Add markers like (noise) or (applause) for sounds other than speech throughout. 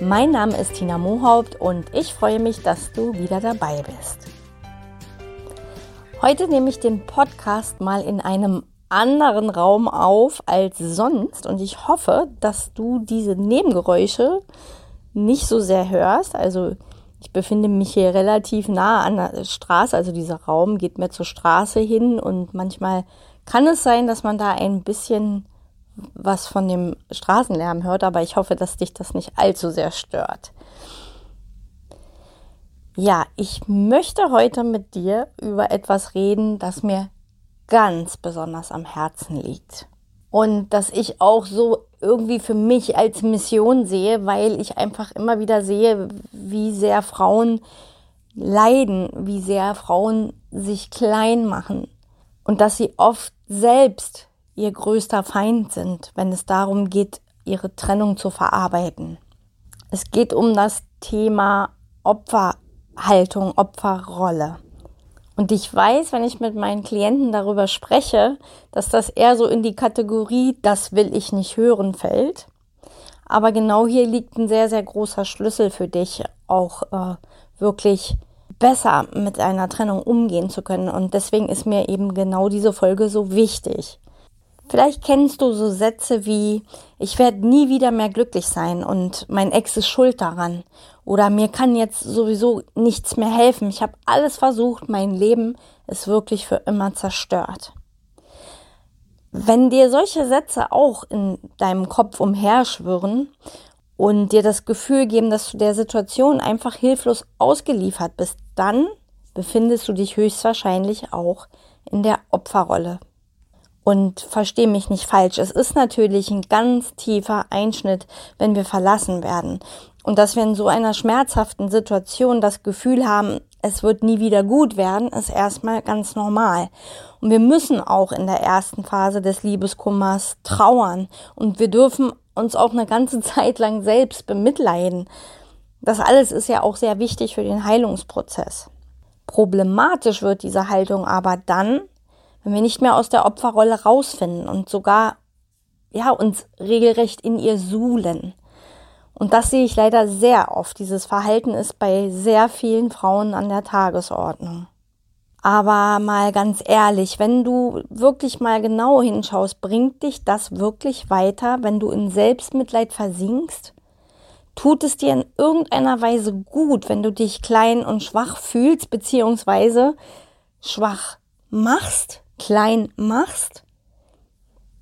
mein Name ist Tina Mohaupt und ich freue mich, dass du wieder dabei bist. Heute nehme ich den Podcast mal in einem anderen Raum auf als sonst und ich hoffe, dass du diese Nebengeräusche nicht so sehr hörst. Also ich befinde mich hier relativ nah an der Straße, also dieser Raum geht mir zur Straße hin und manchmal kann es sein, dass man da ein bisschen was von dem Straßenlärm hört, aber ich hoffe, dass dich das nicht allzu sehr stört. Ja, ich möchte heute mit dir über etwas reden, das mir ganz besonders am Herzen liegt. Und das ich auch so irgendwie für mich als Mission sehe, weil ich einfach immer wieder sehe, wie sehr Frauen leiden, wie sehr Frauen sich klein machen und dass sie oft selbst ihr größter Feind sind, wenn es darum geht, ihre Trennung zu verarbeiten. Es geht um das Thema Opferhaltung, Opferrolle. Und ich weiß, wenn ich mit meinen Klienten darüber spreche, dass das eher so in die Kategorie, das will ich nicht hören, fällt. Aber genau hier liegt ein sehr, sehr großer Schlüssel für dich, auch äh, wirklich besser mit einer Trennung umgehen zu können. Und deswegen ist mir eben genau diese Folge so wichtig. Vielleicht kennst du so Sätze wie, ich werde nie wieder mehr glücklich sein und mein Ex ist schuld daran. Oder mir kann jetzt sowieso nichts mehr helfen. Ich habe alles versucht, mein Leben ist wirklich für immer zerstört. Wenn dir solche Sätze auch in deinem Kopf umherschwirren und dir das Gefühl geben, dass du der Situation einfach hilflos ausgeliefert bist, dann befindest du dich höchstwahrscheinlich auch in der Opferrolle. Und versteh mich nicht falsch, es ist natürlich ein ganz tiefer Einschnitt, wenn wir verlassen werden. Und dass wir in so einer schmerzhaften Situation das Gefühl haben, es wird nie wieder gut werden, ist erstmal ganz normal. Und wir müssen auch in der ersten Phase des Liebeskummers trauern. Und wir dürfen uns auch eine ganze (laughs) Zeit lang selbst bemitleiden. Das alles ist ja auch sehr wichtig für den Heilungsprozess. Problematisch wird diese Haltung aber dann, wenn wir nicht mehr aus der Opferrolle rausfinden und sogar ja uns regelrecht in ihr suhlen. Und das sehe ich leider sehr oft. Dieses Verhalten ist bei sehr vielen Frauen an der Tagesordnung. Aber mal ganz ehrlich, wenn du wirklich mal genau hinschaust, bringt dich das wirklich weiter, wenn du in Selbstmitleid versinkst? Tut es dir in irgendeiner Weise gut, wenn du dich klein und schwach fühlst, beziehungsweise schwach machst? Klein machst.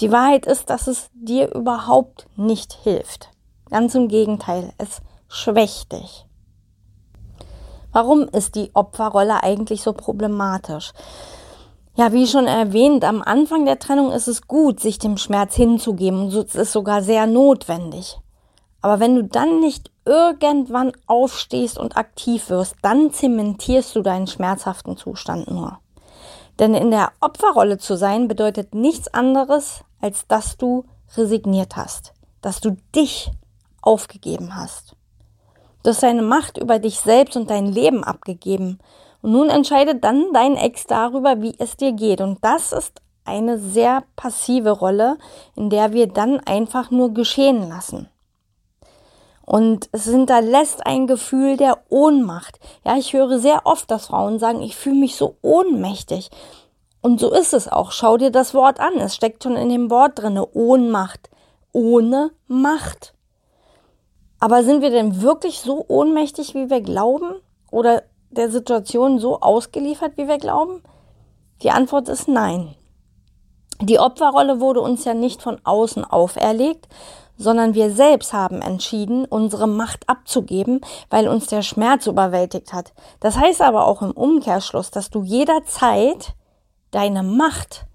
Die Wahrheit ist, dass es dir überhaupt nicht hilft. Ganz im Gegenteil, es schwächt dich. Warum ist die Opferrolle eigentlich so problematisch? Ja, wie schon erwähnt, am Anfang der Trennung ist es gut, sich dem Schmerz hinzugeben und es ist sogar sehr notwendig. Aber wenn du dann nicht irgendwann aufstehst und aktiv wirst, dann zementierst du deinen schmerzhaften Zustand nur. Denn in der Opferrolle zu sein bedeutet nichts anderes, als dass du resigniert hast, dass du dich aufgegeben hast. Du hast deine Macht über dich selbst und dein Leben abgegeben. Und nun entscheidet dann dein Ex darüber, wie es dir geht. Und das ist eine sehr passive Rolle, in der wir dann einfach nur geschehen lassen. Und es hinterlässt ein Gefühl der Ohnmacht. Ja, ich höre sehr oft, dass Frauen sagen, ich fühle mich so ohnmächtig. Und so ist es auch. Schau dir das Wort an. Es steckt schon in dem Wort drinne. Ohnmacht. Ohne Macht. Aber sind wir denn wirklich so ohnmächtig, wie wir glauben? Oder der Situation so ausgeliefert, wie wir glauben? Die Antwort ist nein. Die Opferrolle wurde uns ja nicht von außen auferlegt, sondern wir selbst haben entschieden, unsere Macht abzugeben, weil uns der Schmerz überwältigt hat. Das heißt aber auch im Umkehrschluss, dass du jederzeit deine Macht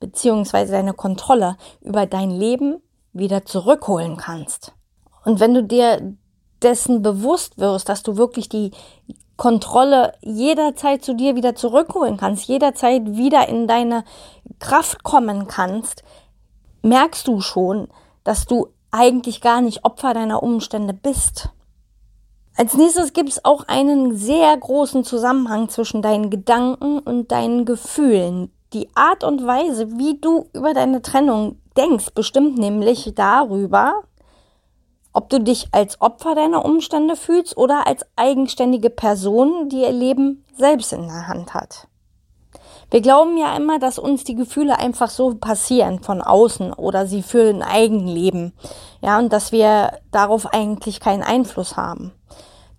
beziehungsweise deine Kontrolle über dein Leben wieder zurückholen kannst. Und wenn du dir dessen bewusst wirst, dass du wirklich die Kontrolle jederzeit zu dir wieder zurückholen kannst, jederzeit wieder in deine Kraft kommen kannst, merkst du schon, dass du eigentlich gar nicht Opfer deiner Umstände bist. Als nächstes gibt es auch einen sehr großen Zusammenhang zwischen deinen Gedanken und deinen Gefühlen. Die Art und Weise, wie du über deine Trennung denkst, bestimmt nämlich darüber, ob du dich als Opfer deiner Umstände fühlst oder als eigenständige Person, die ihr Leben selbst in der Hand hat. Wir glauben ja immer, dass uns die Gefühle einfach so passieren von außen oder sie für ein Eigenleben. Ja, und dass wir darauf eigentlich keinen Einfluss haben.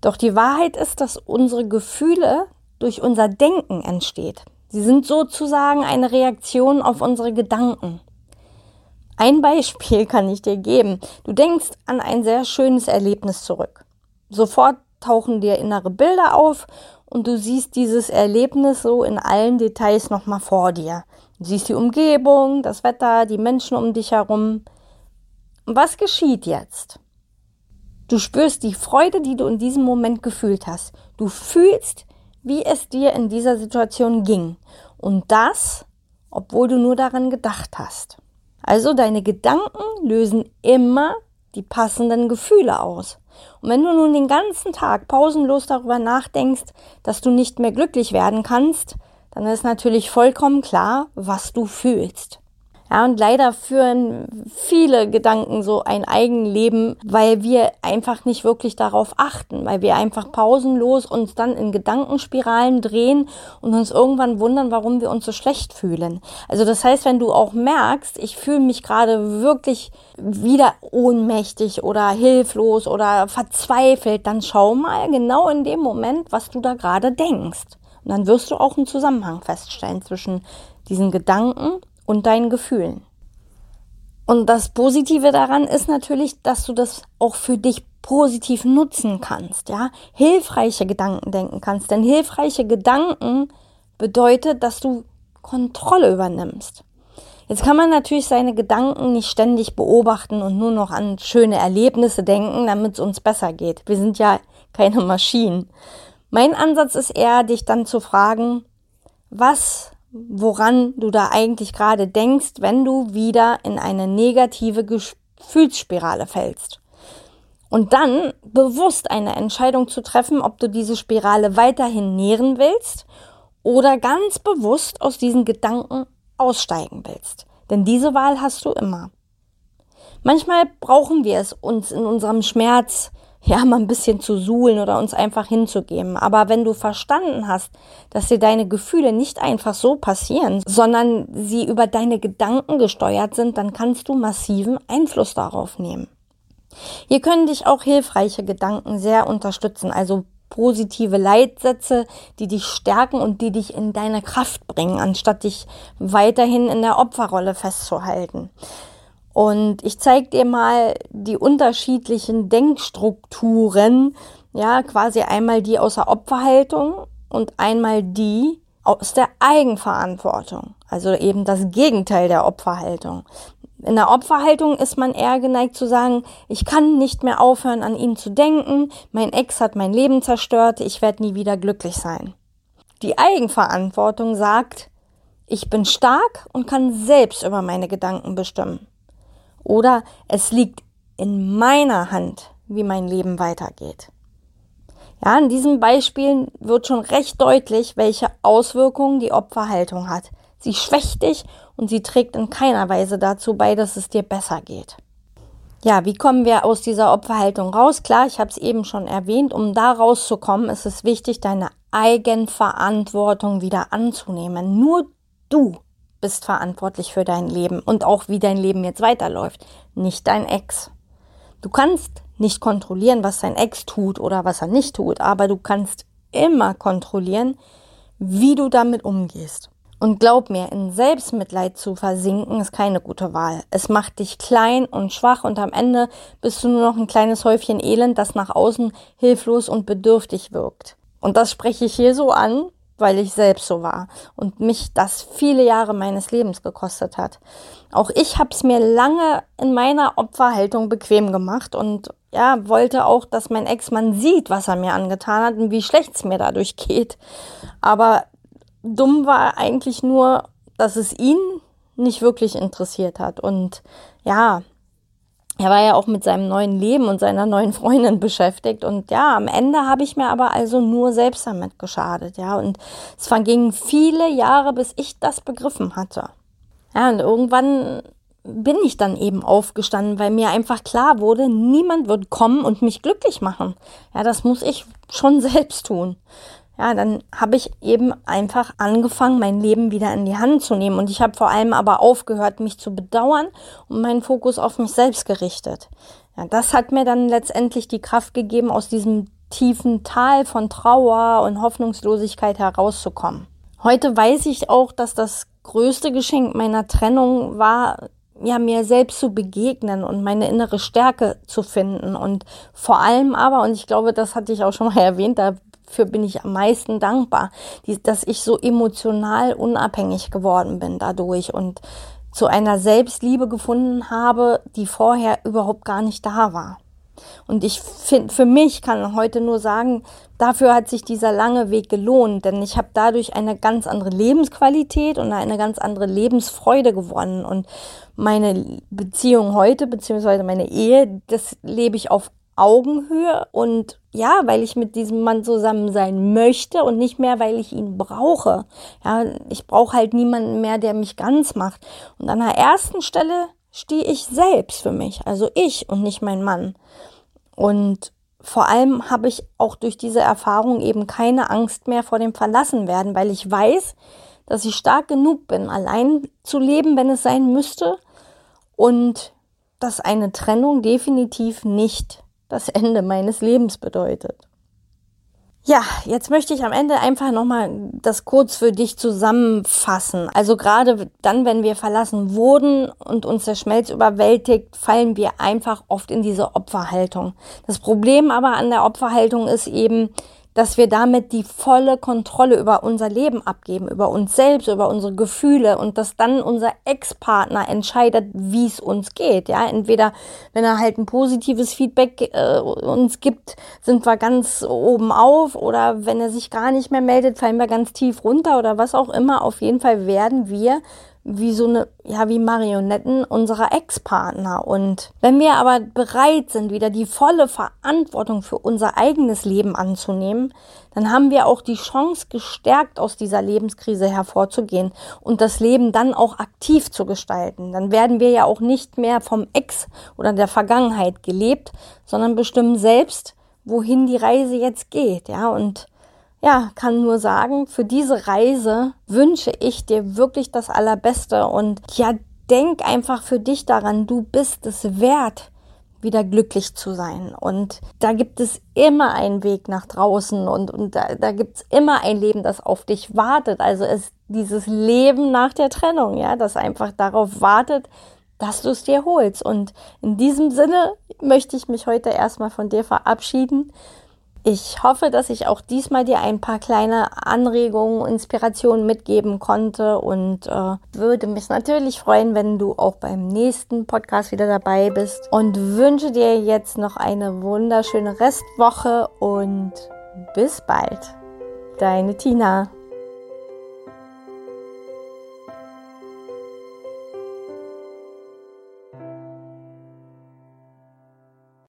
Doch die Wahrheit ist, dass unsere Gefühle durch unser Denken entsteht. Sie sind sozusagen eine Reaktion auf unsere Gedanken. Ein Beispiel (laughs) kann ich dir geben. Du denkst an ein sehr schönes Erlebnis zurück. Sofort tauchen dir innere Bilder auf und du siehst dieses Erlebnis so in allen Details nochmal vor dir. Du siehst die Umgebung, das Wetter, die Menschen um dich herum. Was geschieht jetzt? Du spürst die Freude, die du in diesem Moment gefühlt hast. Du fühlst, wie es dir in dieser Situation ging. Und das, obwohl du nur daran gedacht hast. Also deine Gedanken lösen immer die passenden Gefühle aus. Und wenn du nun den ganzen Tag pausenlos darüber nachdenkst, dass du nicht mehr glücklich werden kannst, dann ist natürlich vollkommen klar, was du fühlst. Ja, und leider führen viele Gedanken so ein Eigenleben, weil wir einfach nicht wirklich darauf achten, weil wir einfach pausenlos uns dann in Gedankenspiralen drehen und uns irgendwann wundern, warum wir uns so schlecht fühlen. Also das heißt, wenn du auch merkst, ich fühle mich gerade wirklich wieder ohnmächtig oder hilflos oder verzweifelt, dann schau mal genau in dem Moment, was du da gerade denkst. Und dann wirst du auch einen Zusammenhang feststellen zwischen diesen Gedanken und deinen Gefühlen. Und das Positive daran ist natürlich, dass du das auch für dich positiv nutzen kannst, ja, hilfreiche Gedanken denken kannst, denn hilfreiche Gedanken bedeutet, dass du Kontrolle übernimmst. Jetzt kann man natürlich seine Gedanken nicht ständig beobachten und nur noch an schöne Erlebnisse denken, damit es uns besser geht. Wir sind ja keine Maschinen. Mein Ansatz ist eher, dich dann zu fragen, was woran du da eigentlich gerade denkst, wenn du wieder in eine negative Gefühlsspirale fällst. Und dann bewusst eine Entscheidung zu treffen, ob du diese Spirale weiterhin nähren willst oder ganz bewusst aus diesen Gedanken aussteigen willst. Denn diese Wahl hast du immer. Manchmal brauchen wir es uns in unserem Schmerz ja, mal ein bisschen zu suhlen oder uns einfach hinzugeben. Aber wenn du verstanden hast, dass dir deine Gefühle nicht einfach so passieren, sondern sie über deine Gedanken gesteuert sind, dann kannst du massiven Einfluss darauf nehmen. Hier können dich auch hilfreiche Gedanken sehr unterstützen, also positive Leitsätze, die dich stärken und die dich in deine Kraft bringen, anstatt dich weiterhin in der Opferrolle festzuhalten. Und ich zeige dir mal die unterschiedlichen Denkstrukturen, ja, quasi einmal die aus der Opferhaltung und einmal die aus der Eigenverantwortung, also eben das Gegenteil der Opferhaltung. In der Opferhaltung ist man eher geneigt zu sagen, ich kann nicht mehr aufhören, an ihn zu denken, mein Ex hat mein Leben zerstört, ich werde nie wieder glücklich sein. Die Eigenverantwortung sagt, ich bin stark und kann selbst über meine Gedanken bestimmen. Oder es liegt in meiner Hand, wie mein Leben weitergeht. Ja, in diesen Beispielen wird schon recht deutlich, welche Auswirkungen die Opferhaltung hat. Sie schwächt dich und sie trägt in keiner Weise dazu bei, dass es dir besser geht. Ja, wie kommen wir aus dieser Opferhaltung raus? Klar, ich habe es eben schon erwähnt, um da rauszukommen, ist es wichtig, deine Eigenverantwortung wieder anzunehmen. Nur du bist verantwortlich für dein Leben und auch wie dein Leben jetzt weiterläuft, nicht dein Ex. Du kannst nicht kontrollieren, was dein Ex tut oder was er nicht tut, aber du kannst immer kontrollieren, wie du damit umgehst. Und glaub mir, in Selbstmitleid zu versinken ist keine gute Wahl. Es macht dich klein und schwach und am Ende bist du nur noch ein kleines Häufchen Elend, das nach außen hilflos und bedürftig wirkt. Und das spreche ich hier so an, weil ich selbst so war und mich das viele Jahre meines Lebens gekostet hat. Auch ich habe es mir lange in meiner Opferhaltung bequem gemacht und ja, wollte auch, dass mein Ex-Mann sieht, was er mir angetan hat und wie schlecht es mir dadurch geht. Aber dumm war eigentlich nur, dass es ihn nicht wirklich interessiert hat. Und ja, er war ja auch mit seinem neuen Leben und seiner neuen Freundin beschäftigt. Und ja, am Ende habe ich mir aber also nur selbst damit geschadet. Ja, und es vergingen viele Jahre, bis ich das begriffen hatte. Ja, und irgendwann bin ich dann eben aufgestanden, weil mir einfach klar wurde, niemand wird kommen und mich glücklich machen. Ja, das muss ich schon (laughs) selbst tun. Ja, dann habe ich eben einfach angefangen, mein Leben wieder in die Hand zu nehmen. Und ich habe vor allem aber aufgehört, mich zu bedauern und meinen Fokus auf mich selbst gerichtet. Ja, das hat mir dann letztendlich die Kraft gegeben, aus diesem tiefen Tal von Trauer und Hoffnungslosigkeit herauszukommen. Heute weiß ich auch, dass das größte Geschenk meiner Trennung war, ja, mir selbst zu begegnen und meine innere Stärke zu finden. Und vor allem aber, und ich glaube, das hatte ich auch schon mal (laughs) erwähnt, da dafür bin ich am meisten dankbar, die, dass ich so emotional unabhängig geworden bin dadurch und zu einer Selbstliebe gefunden habe, die vorher überhaupt gar nicht da war. Und ich finde, für mich kann heute nur sagen, dafür hat sich dieser lange Weg gelohnt, denn ich habe dadurch eine ganz andere Lebensqualität und eine ganz andere Lebensfreude gewonnen. Und meine Beziehung heute, beziehungsweise meine Ehe, das lebe ich auf Augenhöhe und ja, weil ich mit diesem Mann zusammen sein möchte und nicht mehr, weil ich ihn brauche. Ja, ich brauche halt niemanden mehr, der mich ganz macht. Und an der ersten Stelle stehe ich selbst für mich, also ich und nicht mein Mann. Und vor allem habe ich auch durch diese Erfahrung eben keine Angst mehr vor dem Verlassenwerden, weil ich weiß, dass ich stark genug bin, allein zu leben, wenn es sein müsste und dass eine Trennung definitiv nicht das Ende meines Lebens bedeutet. Ja, jetzt möchte ich am Ende einfach nochmal das kurz für dich zusammenfassen. Also gerade dann, wenn wir verlassen wurden und uns der Schmelz überwältigt, fallen wir einfach oft in diese Opferhaltung. Das Problem aber an der Opferhaltung ist eben, dass wir damit die volle Kontrolle über unser Leben abgeben, über uns selbst, über unsere Gefühle und dass dann unser Ex-Partner entscheidet, wie es uns geht. Ja, entweder wenn er halt ein positives Feedback äh, uns gibt, sind wir ganz oben auf oder wenn er sich gar nicht mehr meldet, fallen wir ganz tief runter oder was auch immer. Auf jeden Fall werden wir wie so eine, ja, wie Marionetten unserer Ex-Partner. Und wenn wir aber bereit sind, wieder die volle Verantwortung für unser eigenes Leben anzunehmen, dann haben wir auch die Chance, gestärkt aus dieser Lebenskrise hervorzugehen und das Leben dann auch aktiv zu gestalten. Dann werden wir ja auch nicht mehr vom Ex oder der Vergangenheit gelebt, sondern bestimmen selbst, wohin die Reise jetzt geht, ja, und ja, kann nur sagen, für diese Reise wünsche ich dir wirklich das Allerbeste und ja, denk einfach für dich daran, du bist es wert, wieder glücklich zu sein. Und da gibt es immer einen Weg nach draußen und, und da, da gibt es immer ein Leben, das auf dich wartet. Also ist dieses Leben nach der Trennung, ja, das einfach darauf wartet, dass du es dir holst. Und in diesem Sinne möchte ich mich heute erstmal von dir verabschieden. Ich hoffe, dass ich auch diesmal dir ein paar kleine Anregungen, Inspirationen mitgeben konnte und äh, würde mich natürlich freuen, wenn du auch beim nächsten Podcast wieder dabei bist und wünsche dir jetzt noch eine wunderschöne Restwoche und bis bald. Deine Tina.